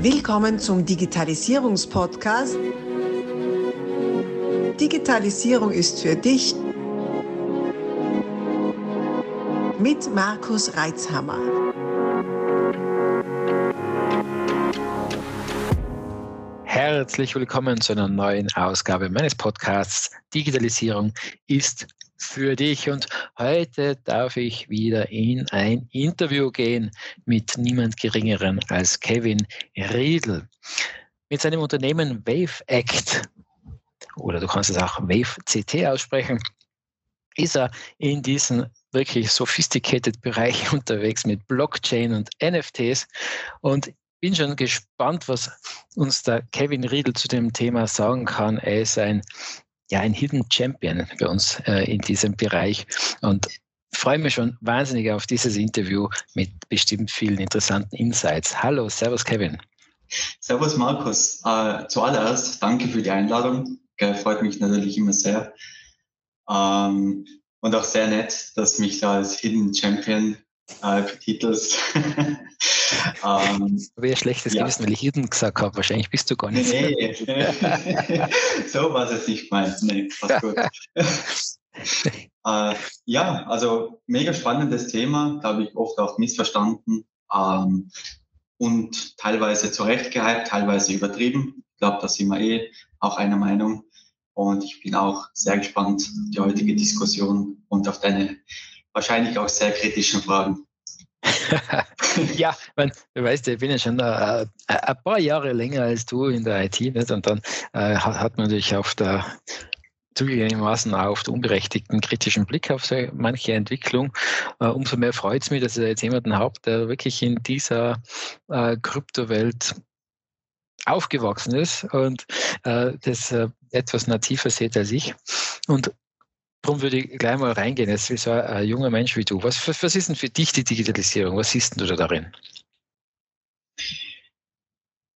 Willkommen zum Digitalisierungspodcast. Digitalisierung ist für dich mit Markus Reitzhammer. Herzlich willkommen zu einer neuen Ausgabe meines Podcasts Digitalisierung ist für dich. Und heute darf ich wieder in ein Interview gehen mit niemand Geringeren als Kevin Riedl. Mit seinem Unternehmen Wave Act, oder du kannst es auch Wave CT aussprechen, ist er in diesem wirklich sophisticated Bereich unterwegs mit Blockchain und NFTs. Und bin schon gespannt, was uns der Kevin Riedl zu dem Thema sagen kann. Er ist ein ja ein Hidden Champion bei uns äh, in diesem Bereich und freue mich schon wahnsinnig auf dieses Interview mit bestimmt vielen interessanten Insights. Hallo, Servus Kevin. Servus Markus. Äh, zuallererst danke für die Einladung. Gell, freut mich natürlich immer sehr. Ähm, und auch sehr nett, dass mich da als Hidden Champion äh, betitelst. ähm, Wäre schlechtes ja. Gewissen, weil ich Hidden gesagt habe. Wahrscheinlich bist du gar nicht. Nee, so war es nicht gemeint. Nee, passt gut. äh, ja, also mega spannendes Thema, da habe ich oft auch missverstanden ähm, und teilweise zurechtgehypt, teilweise übertrieben. Ich glaube, da sind wir eh auch einer Meinung. Und ich bin auch sehr gespannt auf die heutige Diskussion und auf deine wahrscheinlich auch sehr kritischen Fragen. ja, man, du weißt, ich bin ja schon äh, ein paar Jahre länger als du in der IT nicht? und dann äh, hat, man natürlich auf der zugegebenermaßen auf den unberechtigten kritischen Blick auf so manche Entwicklung. Äh, umso mehr freut es mich, dass ich jetzt jemanden habe, der wirklich in dieser äh, Kryptowelt aufgewachsen ist und äh, das äh, etwas nativer sieht als ich. Und darum würde ich gleich mal reingehen, jetzt wie so ein junger Mensch wie du. Was, was ist denn für dich die Digitalisierung? Was siehst du da darin?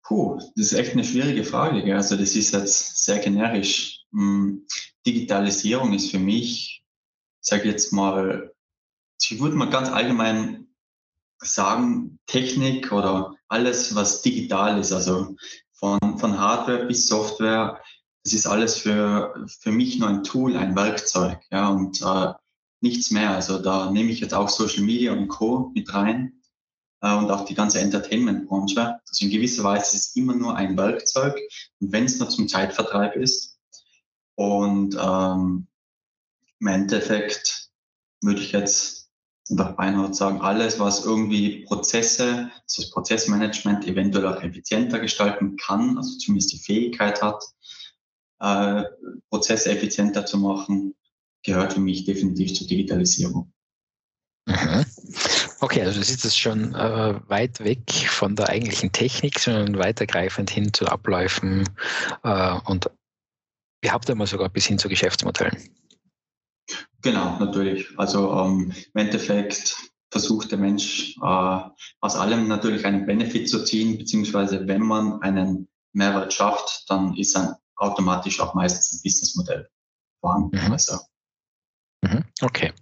Puh, das ist echt eine schwierige Frage. Also das ist jetzt sehr generisch. Hm, Digitalisierung ist für mich, sage jetzt mal, ich würde mal ganz allgemein sagen, Technik oder alles, was digital ist, also von, von Hardware bis Software, das ist alles für, für mich nur ein Tool, ein Werkzeug, ja, und äh, nichts mehr. Also da nehme ich jetzt auch Social Media und Co. mit rein äh, und auch die ganze Entertainment-Branche. Also in gewisser Weise ist es immer nur ein Werkzeug wenn es nur zum Zeitvertreib ist. Und ähm, im Endeffekt würde ich jetzt einfach beinahe sagen, alles, was irgendwie Prozesse, also das Prozessmanagement eventuell auch effizienter gestalten kann, also zumindest die Fähigkeit hat, äh, Prozesse effizienter zu machen, gehört für mich definitiv zur Digitalisierung. Mhm. Okay, also du siehst es schon äh, weit weg von der eigentlichen Technik, sondern weitergreifend hin zu Abläufen äh, und ihr habt einmal sogar bis hin zu Geschäftsmodellen. Genau, natürlich. Also ähm, im Endeffekt versucht der Mensch äh, aus allem natürlich einen Benefit zu ziehen, beziehungsweise wenn man einen Mehrwert schafft, dann ist ein automatisch auch meistens ein Businessmodell vorhanden. Mhm. Also. Mhm. Okay.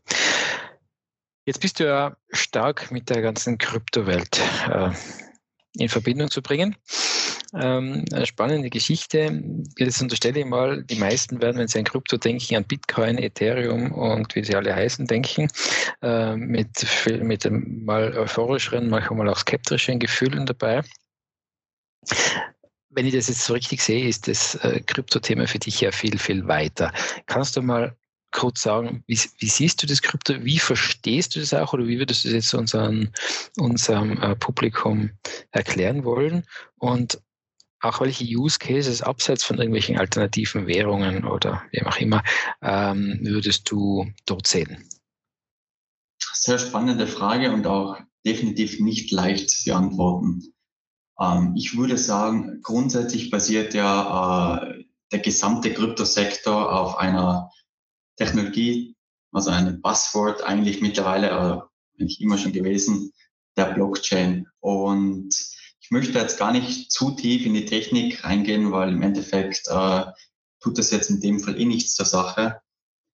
Jetzt bist du ja stark mit der ganzen Kryptowelt äh, in Verbindung zu bringen. Ähm, eine spannende Geschichte. Jetzt unterstelle ich mal, die meisten werden, wenn sie an Krypto denken, an Bitcoin, Ethereum und wie sie alle heißen, denken. Äh, mit, mit mal euphorischeren, manchmal auch skeptischeren Gefühlen dabei wenn ich das jetzt so richtig sehe, ist das äh, Krypto-Thema für dich ja viel, viel weiter. Kannst du mal kurz sagen, wie, wie, siehst du das Krypto, wie verstehst du das auch oder wie würdest du das jetzt unseren, unserem äh, Publikum erklären wollen? Und auch welche Use Cases abseits von irgendwelchen alternativen Währungen oder wie auch immer ähm, würdest du dort sehen? Sehr spannende Frage und auch definitiv nicht leicht zu beantworten. Ähm, ich würde sagen, grundsätzlich basiert ja äh, der gesamte Kryptosektor auf einer Technologie, also einem Passwort eigentlich mittlerweile, äh, eigentlich immer schon gewesen, der Blockchain. Und ich möchte jetzt gar nicht zu tief in die Technik reingehen, weil im Endeffekt äh, tut das jetzt in dem Fall eh nichts zur Sache.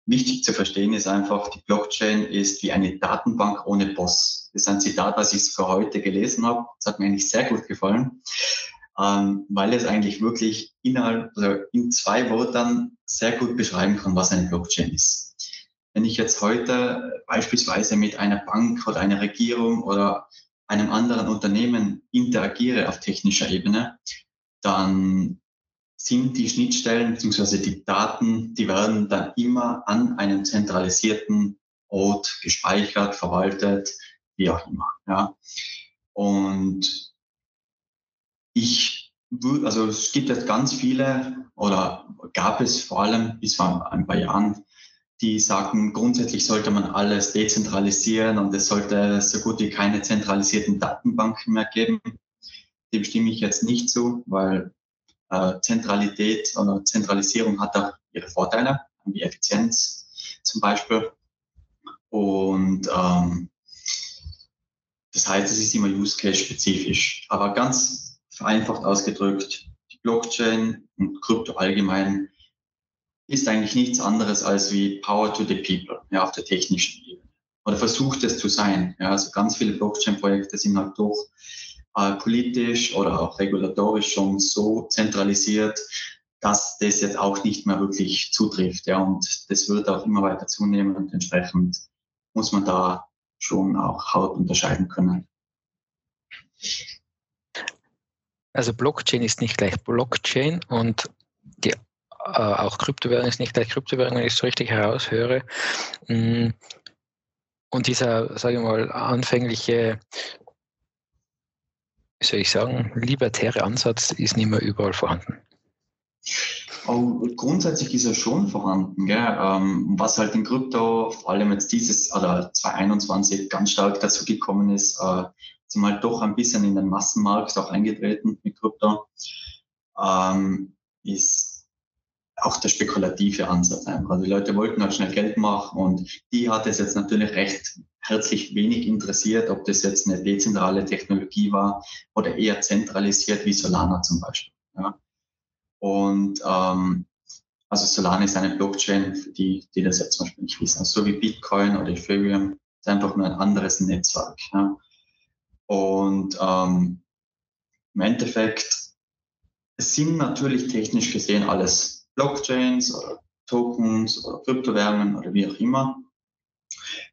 Wichtig zu verstehen ist einfach, die Blockchain ist wie eine Datenbank ohne Boss. Das ist ein Zitat, was ich für heute gelesen habe. Das hat mir eigentlich sehr gut gefallen, ähm, weil es eigentlich wirklich innerhalb, also in zwei Wörtern sehr gut beschreiben kann, was eine Blockchain ist. Wenn ich jetzt heute beispielsweise mit einer Bank oder einer Regierung oder einem anderen Unternehmen interagiere auf technischer Ebene, dann sind die Schnittstellen bzw. die Daten, die werden dann immer an einem zentralisierten Ort gespeichert, verwaltet, wie auch immer. Ja. Und ich würde, also es gibt jetzt ganz viele oder gab es vor allem bis vor ein paar Jahren, die sagen, grundsätzlich sollte man alles dezentralisieren und es sollte so gut wie keine zentralisierten Datenbanken mehr geben. Dem stimme ich jetzt nicht zu, weil äh, Zentralität oder Zentralisierung hat auch ihre Vorteile, wie Effizienz zum Beispiel. Und ähm, das heißt, es ist immer Use Case spezifisch. Aber ganz vereinfacht ausgedrückt, die Blockchain und Krypto allgemein ist eigentlich nichts anderes als wie Power to the People ja, auf der technischen Ebene. Oder versucht es zu sein. Ja, also ganz viele Blockchain-Projekte sind halt doch äh, politisch oder auch regulatorisch schon so zentralisiert, dass das jetzt auch nicht mehr wirklich zutrifft. Ja, und das wird auch immer weiter zunehmen und entsprechend muss man da schon auch Haut unterscheiden können. Also Blockchain ist nicht gleich Blockchain und die, äh, auch Kryptowährung ist nicht gleich Kryptowährung, wenn ich es richtig heraushöre. Mm. Und dieser, sage ich mal, anfängliche wie soll ich sagen, libertäre Ansatz ist nicht mehr überall vorhanden. Oh, grundsätzlich ist er schon vorhanden. Ähm, was halt in Krypto, vor allem jetzt dieses oder 2021 ganz stark dazu gekommen ist, äh, sind halt doch ein bisschen in den Massenmarkt auch eingetreten mit Krypto, ähm, ist auch der spekulative Ansatz einfach. Also die Leute wollten halt schnell Geld machen und die hat es jetzt natürlich recht herzlich wenig interessiert, ob das jetzt eine dezentrale Technologie war oder eher zentralisiert wie Solana zum Beispiel. Ja. Und ähm, also Solana ist eine Blockchain, für die, die das jetzt zum Beispiel nicht wissen. Also so wie Bitcoin oder Ethereum ist einfach nur ein anderes Netzwerk. Ja. Und ähm, im Endeffekt, sind natürlich technisch gesehen alles Blockchains oder Tokens oder Kryptowährungen oder wie auch immer.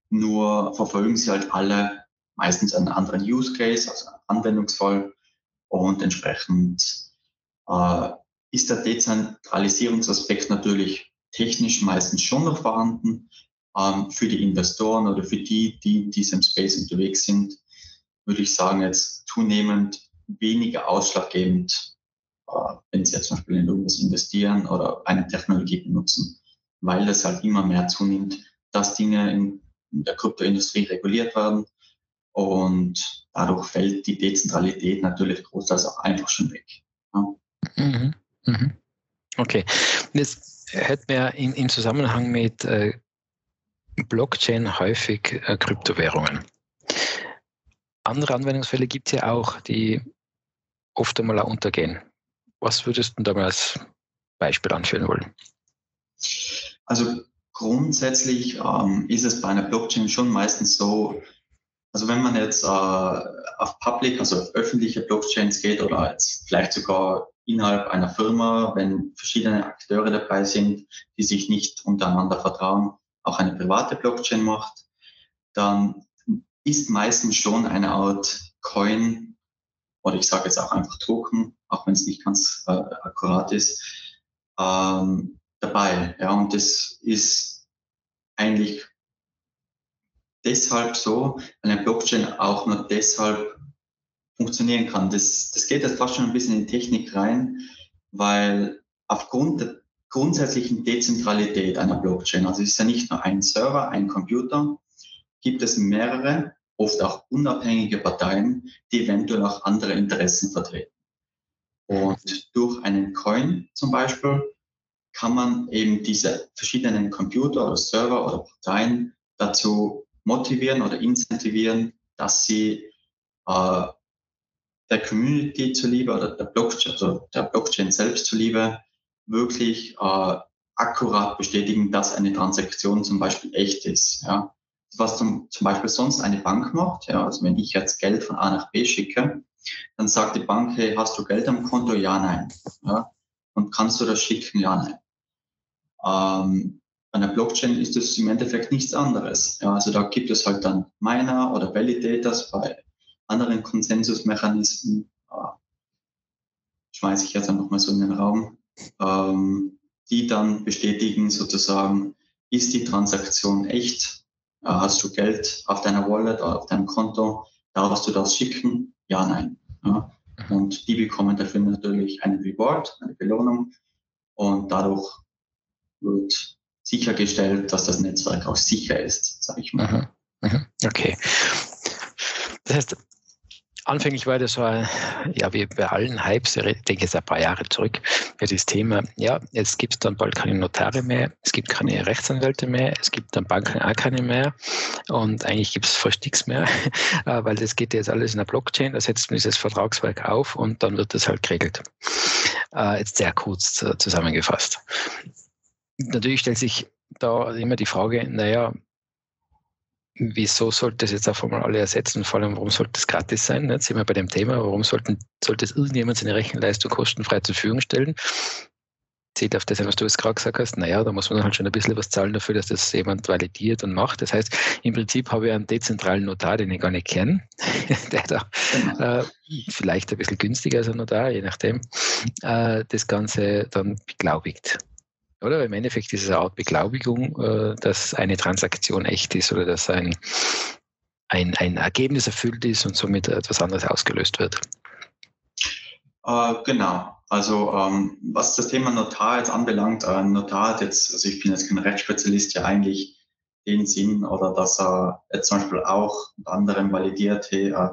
Nur verfolgen sie halt alle meistens einen anderen Use Case, also Anwendungsfall. Und entsprechend äh, ist der Dezentralisierungsaspekt natürlich technisch meistens schon noch vorhanden. Ähm, für die Investoren oder für die, die in diesem Space unterwegs sind, würde ich sagen, jetzt zunehmend weniger ausschlaggebend, wenn sie jetzt zum Beispiel in irgendwas investieren oder eine Technologie benutzen, weil das halt immer mehr zunimmt, dass Dinge in der Kryptoindustrie reguliert werden. Und dadurch fällt die Dezentralität natürlich großteils auch einfach schon weg. Ja. Mhm. Mhm. Okay. Das hört mir in, im Zusammenhang mit äh, Blockchain häufig äh, Kryptowährungen. Andere Anwendungsfälle gibt es ja auch, die oft einmal auch untergehen. Was würdest du da mal als Beispiel anführen wollen? Also Grundsätzlich ähm, ist es bei einer Blockchain schon meistens so, also wenn man jetzt äh, auf Public, also auf öffentliche Blockchains geht oder jetzt vielleicht sogar innerhalb einer Firma, wenn verschiedene Akteure dabei sind, die sich nicht untereinander vertrauen, auch eine private Blockchain macht, dann ist meistens schon eine Art Coin oder ich sage jetzt auch einfach Token, auch wenn es nicht ganz äh, akkurat ist, ähm, dabei. Ja, und das ist eigentlich deshalb so, weil eine Blockchain auch nur deshalb funktionieren kann. Das, das geht jetzt fast schon ein bisschen in Technik rein, weil aufgrund der grundsätzlichen Dezentralität einer Blockchain, also es ist ja nicht nur ein Server, ein Computer, gibt es mehrere, oft auch unabhängige Parteien, die eventuell auch andere Interessen vertreten. Und durch einen Coin zum Beispiel kann man eben diese verschiedenen Computer oder Server oder Parteien dazu motivieren oder incentivieren, dass sie äh, der Community zuliebe oder der Blockchain, also der Blockchain selbst zuliebe wirklich äh, akkurat bestätigen, dass eine Transaktion zum Beispiel echt ist. Ja. Was zum, zum Beispiel sonst eine Bank macht, ja, also wenn ich jetzt Geld von A nach B schicke, dann sagt die Bank, hey, hast du Geld am Konto? Ja, nein. Ja. Und kannst du das schicken? Ja, nein. Ähm, bei einer Blockchain ist das im Endeffekt nichts anderes. Ja, also da gibt es halt dann Miner oder Validators bei anderen Konsensusmechanismen. Äh, schmeiße ich jetzt einfach mal so in den Raum. Ähm, die dann bestätigen sozusagen, ist die Transaktion echt? Äh, hast du Geld auf deiner Wallet oder auf deinem Konto? Darfst du das schicken? Ja, nein. Ja. Mhm. Und die bekommen dafür natürlich einen Reward, eine Belohnung. Und dadurch wird sichergestellt, dass das Netzwerk auch sicher ist, sage ich mal. Mhm. Mhm. Okay. Das heißt, anfänglich war das so, ja, wie bei allen Hypes, ich denke jetzt ein paar Jahre zurück, für das Thema, ja, jetzt gibt es dann bald keine Notare mehr, es gibt keine Rechtsanwälte mehr, es gibt dann Banken auch keine mehr und eigentlich gibt es fast nichts mehr, äh, weil das geht jetzt alles in der Blockchain, da setzt man dieses Vertragswerk auf und dann wird das halt geregelt. Äh, jetzt sehr kurz zusammengefasst. Natürlich stellt sich da immer die Frage, naja, wieso sollte das jetzt auf einmal alle ersetzen? Vor allem, warum sollte das gratis sein? Jetzt sind wir bei dem Thema, warum sollten, sollte es irgendjemand seine Rechenleistung kostenfrei zur Verfügung stellen? Zählt auf das, was du jetzt gerade gesagt hast, naja, da muss man halt schon ein bisschen was zahlen dafür, dass das jemand validiert und macht. Das heißt, im Prinzip habe ich einen dezentralen Notar, den ich gar nicht kenne, der da äh, vielleicht ein bisschen günstiger als ein Notar, je nachdem, äh, das Ganze dann beglaubigt. Oder im Endeffekt ist es eine Art Beglaubigung, äh, dass eine Transaktion echt ist oder dass ein, ein, ein Ergebnis erfüllt ist und somit etwas anderes ausgelöst wird. Äh, genau. Also ähm, was das Thema Notar jetzt anbelangt, ein äh, Notar hat jetzt, also ich bin jetzt kein Rechtsspezialist, ja eigentlich den Sinn oder dass er jetzt zum Beispiel auch unter validiert, hey, äh,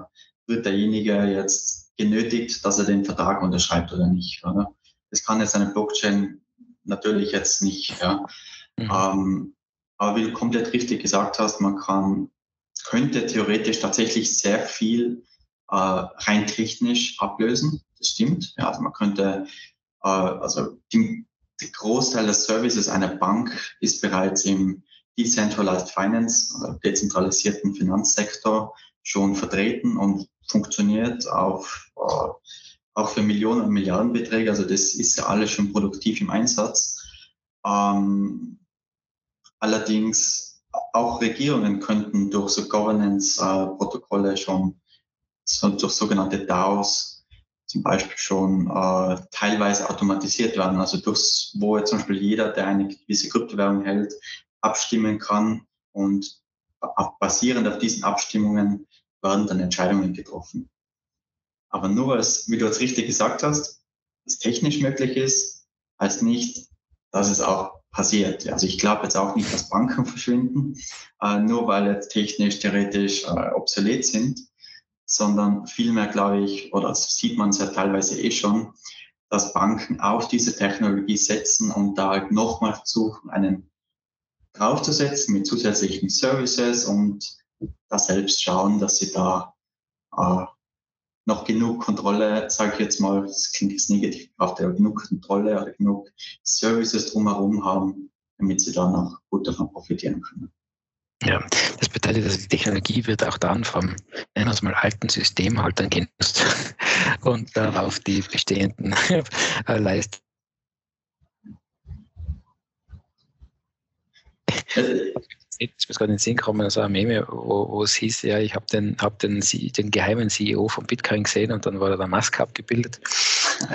wird derjenige jetzt genötigt, dass er den Vertrag unterschreibt oder nicht. Oder? Das kann jetzt eine Blockchain natürlich jetzt nicht. Ja. Mhm. Ähm, aber wie du komplett richtig gesagt hast, man kann, könnte theoretisch tatsächlich sehr viel äh, rein technisch ablösen. Das stimmt. Ja, also man könnte, äh, also die, der Großteil des Services einer Bank ist bereits im Decentralized Finance, oder dezentralisierten Finanzsektor schon vertreten und funktioniert auf äh, auch für Millionen und Milliardenbeträge. Also das ist ja alles schon produktiv im Einsatz. Ähm, allerdings auch Regierungen könnten durch so Governance-Protokolle schon so, durch sogenannte DAOs zum Beispiel schon äh, teilweise automatisiert werden. Also durch, wo jetzt zum Beispiel jeder, der eine gewisse Kryptowährung hält, abstimmen kann und basierend auf diesen Abstimmungen werden dann Entscheidungen getroffen. Aber nur weil es, wie du jetzt richtig gesagt hast, es technisch möglich ist, heißt nicht, dass es auch passiert. Also ich glaube jetzt auch nicht, dass Banken verschwinden, äh, nur weil jetzt technisch, theoretisch äh, obsolet sind, sondern vielmehr glaube ich, oder das sieht man es ja teilweise eh schon, dass Banken auf diese Technologie setzen und da halt nochmal versuchen, einen draufzusetzen mit zusätzlichen Services und da selbst schauen, dass sie da äh, noch genug Kontrolle, sage ich jetzt mal, das klingt jetzt negativ, braucht ja genug Kontrolle oder genug Services drumherum haben, damit sie dann auch gut davon profitieren können. Ja, das bedeutet, dass die Technologie wird auch dann vom, nennen wir es mal, alten System halt dann genutzt und darauf die bestehenden äh, Leistungen. Ist mir gerade in den Sinn gekommen, also ein Meme, wo, wo es hieß, ja, ich habe den, hab den, den geheimen CEO von Bitcoin gesehen und dann war da der Musk abgebildet.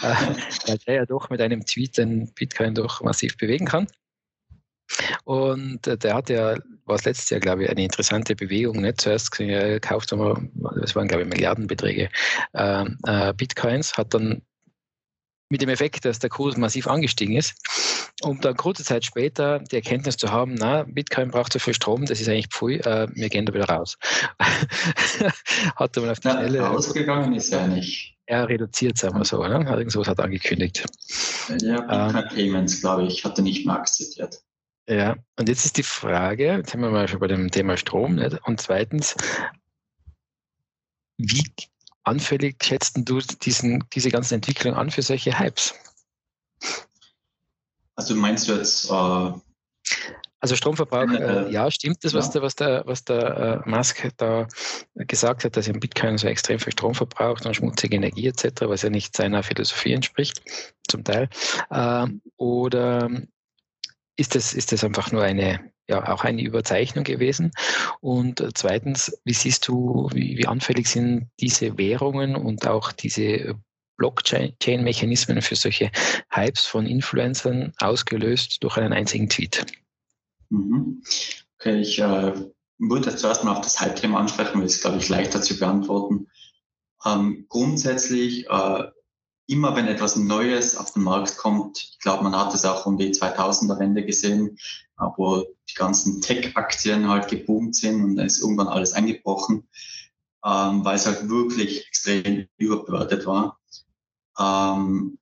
Weil der ja doch mit einem Tweet den Bitcoin doch massiv bewegen kann. Und äh, der hat ja, war es letztes Jahr, glaube ich, eine interessante Bewegung. Nicht? Zuerst er kauft er, das waren, glaube ich, Milliardenbeträge äh, äh, Bitcoins, hat dann mit dem Effekt, dass der Kurs massiv angestiegen ist, um dann kurze Zeit später die Erkenntnis zu haben, na, Bitcoin braucht so viel Strom, das ist eigentlich pfui, äh, wir gehen da wieder raus. hat man auf die Schnelle... Ja, ausgegangen ist er nicht. Er reduziert, sagen wir so, ne? irgendwas hat angekündigt. Ja, Bitcoin ähm, Payments, glaube ich, hat er nicht mehr akzeptiert. Ja, und jetzt ist die Frage, jetzt sind wir mal schon bei dem Thema Strom, nicht? und zweitens, wie anfällig schätzt du diesen, diese ganzen Entwicklungen an für solche Hypes? Also meinst du jetzt äh, also Stromverbrauch, äh, ja, stimmt das, was ja. der, was der, was der äh, Musk da gesagt hat, dass er im Bitcoin so extrem viel Strom verbraucht und schmutzige Energie etc., was ja nicht seiner Philosophie entspricht, zum Teil. Äh, oder ist das, ist das einfach nur eine, ja, auch eine Überzeichnung gewesen? Und zweitens, wie siehst du, wie, wie anfällig sind diese Währungen und auch diese Blockchain-Mechanismen für solche Hypes von Influencern ausgelöst durch einen einzigen Tweet? Mhm. Okay, ich äh, würde zuerst mal auf das Halbthema ansprechen, weil es, glaube ich, leichter zu beantworten. Ähm, grundsätzlich, äh, immer wenn etwas Neues auf den Markt kommt, ich glaube, man hat es auch um die 2000er Wende gesehen, äh, wo die ganzen Tech-Aktien halt geboomt sind und dann ist irgendwann alles eingebrochen, ähm, weil es halt wirklich extrem überbewertet war. Ähm,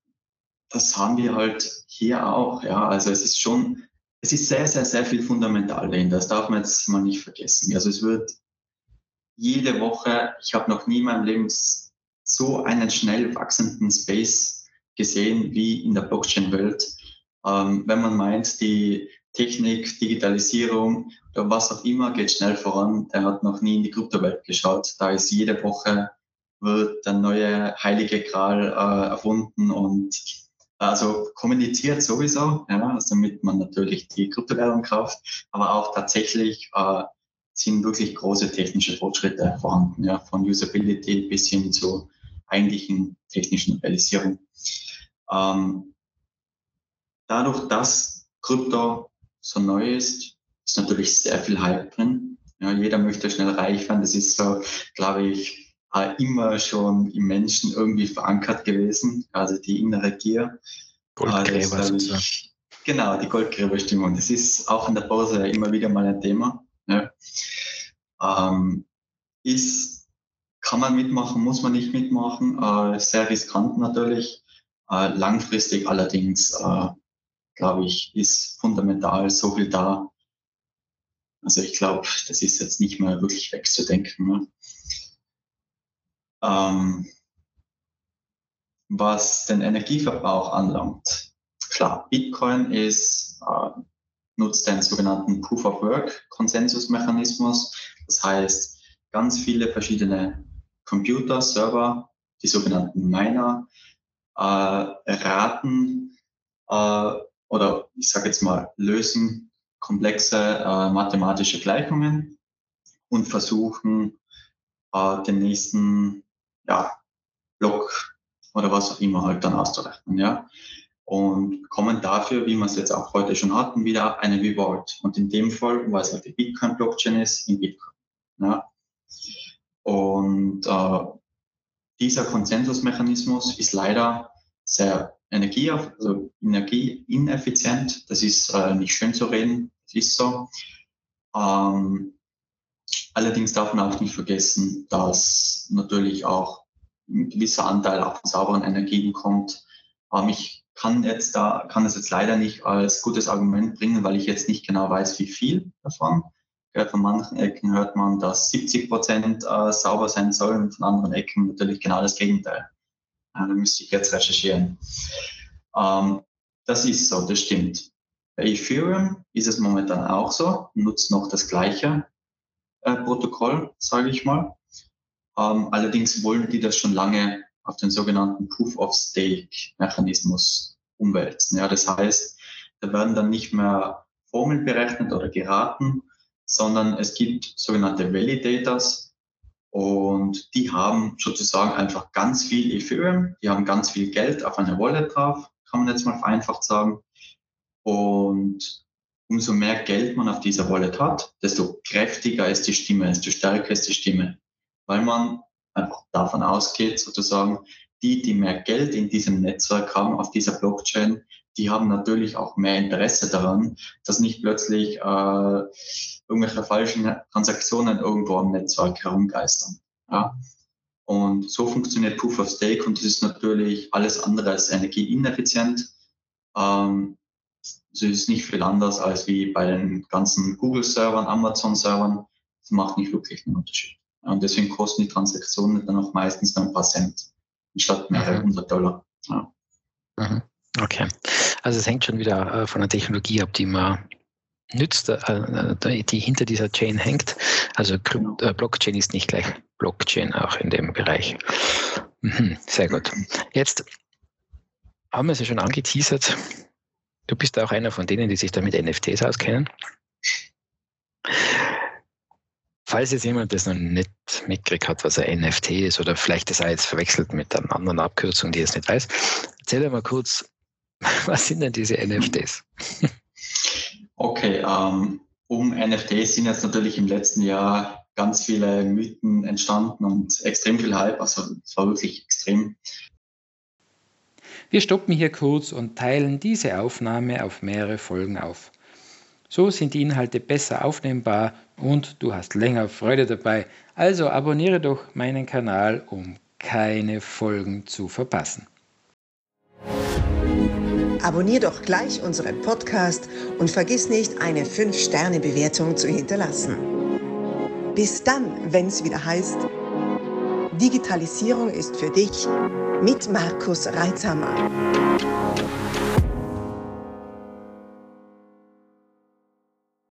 das haben wir halt hier auch, ja. Also es ist schon es ist sehr, sehr, sehr viel fundamental dahinter. Das darf man jetzt mal nicht vergessen. Also es wird jede Woche, ich habe noch nie in meinem Leben so einen schnell wachsenden Space gesehen wie in der Blockchain-Welt. Ähm, wenn man meint, die Technik, Digitalisierung oder was auch immer geht schnell voran, der hat noch nie in die Kryptowelt geschaut. Da ist jede Woche wird der neue heilige Gral äh, erfunden und also kommuniziert sowieso, ja, also damit man natürlich die Kryptowährung kauft, aber auch tatsächlich äh, sind wirklich große technische Fortschritte vorhanden, ja, von Usability bis hin zu eigentlichen technischen Realisierung. Ähm, dadurch, dass Krypto so neu ist, ist natürlich sehr viel Hype drin. Ja, jeder möchte schnell reich werden. Das ist so, glaube ich, äh, immer schon im Menschen irgendwie verankert gewesen, also die innere Gier. Goldgräber also, ich, Genau, die Goldgräberstimmung. Das ist auch in der Börse immer wieder mal ein Thema. Ja. Ähm, ist, kann man mitmachen, muss man nicht mitmachen. Äh, sehr riskant natürlich. Äh, langfristig allerdings, äh, glaube ich, ist fundamental so viel da. Also ich glaube, das ist jetzt nicht mehr wirklich wegzudenken. Ne? Ähm, was den Energieverbrauch anlangt, klar, Bitcoin ist, äh, nutzt den sogenannten Proof of Work Konsensusmechanismus. Das heißt, ganz viele verschiedene Computer, Server, die sogenannten Miner, äh, raten äh, oder ich sage jetzt mal lösen komplexe äh, mathematische Gleichungen und versuchen äh, den nächsten ja, Block oder was auch immer halt dann auszurechnen, ja. Und kommen dafür, wie wir es jetzt auch heute schon hatten, wieder eine Reward. Und in dem Fall, weil es halt die Bitcoin-Blockchain ist, in Bitcoin. Ja. Und äh, dieser Konsensusmechanismus ist leider sehr energie, also energieineffizient. Das ist äh, nicht schön zu reden, das ist so. Ähm, Allerdings darf man auch nicht vergessen, dass natürlich auch ein gewisser Anteil auch von sauberen Energien kommt. Ähm, ich kann jetzt da, kann es jetzt leider nicht als gutes Argument bringen, weil ich jetzt nicht genau weiß, wie viel davon. Von manchen Ecken hört man, dass 70 Prozent äh, sauber sein sollen, von anderen Ecken natürlich genau das Gegenteil. Da müsste ich jetzt recherchieren. Ähm, das ist so, das stimmt. Bei Ethereum ist es momentan auch so, nutzt noch das Gleiche. Äh, Protokoll, sage ich mal. Ähm, allerdings wollen die das schon lange auf den sogenannten Proof of Stake Mechanismus umwälzen. Ja, das heißt, da werden dann nicht mehr Formeln berechnet oder geraten, sondern es gibt sogenannte Validators und die haben sozusagen einfach ganz viel Ethereum, die haben ganz viel Geld auf einer Wallet drauf, kann man jetzt mal vereinfacht sagen. Und umso mehr Geld man auf dieser Wallet hat, desto kräftiger ist die Stimme, desto stärker ist die Stimme. Weil man einfach davon ausgeht, sozusagen, die, die mehr Geld in diesem Netzwerk haben, auf dieser Blockchain, die haben natürlich auch mehr Interesse daran, dass nicht plötzlich äh, irgendwelche falschen Transaktionen irgendwo am Netzwerk herumgeistern. Ja? Und so funktioniert Proof of Stake und das ist natürlich alles andere als energieineffizient. Ähm, es ist nicht viel anders als wie bei den ganzen Google-Servern, Amazon-Servern. Das macht nicht wirklich einen Unterschied. Und deswegen kosten die Transaktionen dann auch meistens ein paar Cent, anstatt mehrere mhm. hundert Dollar. Ja. Mhm. Okay. Also es hängt schon wieder äh, von der Technologie ab, die man nützt, äh, die hinter dieser Chain hängt. Also genau. Blockchain ist nicht gleich Blockchain auch in dem Bereich. Mhm, sehr gut. Jetzt haben wir es ja schon angeteasert. Du bist auch einer von denen, die sich da mit NFTs auskennen. Falls jetzt jemand das noch nicht mitgekriegt hat, was ein NFT ist, oder vielleicht das auch jetzt verwechselt mit einer anderen Abkürzung, die es nicht weiß, erzähl mal kurz, was sind denn diese NFTs? Okay, ähm, um NFTs sind jetzt natürlich im letzten Jahr ganz viele Mythen entstanden und extrem viel Hype. Also es war wirklich extrem. Wir stoppen hier kurz und teilen diese Aufnahme auf mehrere Folgen auf. So sind die Inhalte besser aufnehmbar und du hast länger Freude dabei. Also abonniere doch meinen Kanal, um keine Folgen zu verpassen. Abonnier doch gleich unseren Podcast und vergiss nicht, eine 5-Sterne-Bewertung zu hinterlassen. Bis dann, wenn es wieder heißt, Digitalisierung ist für dich mit Markus Reitzhammer.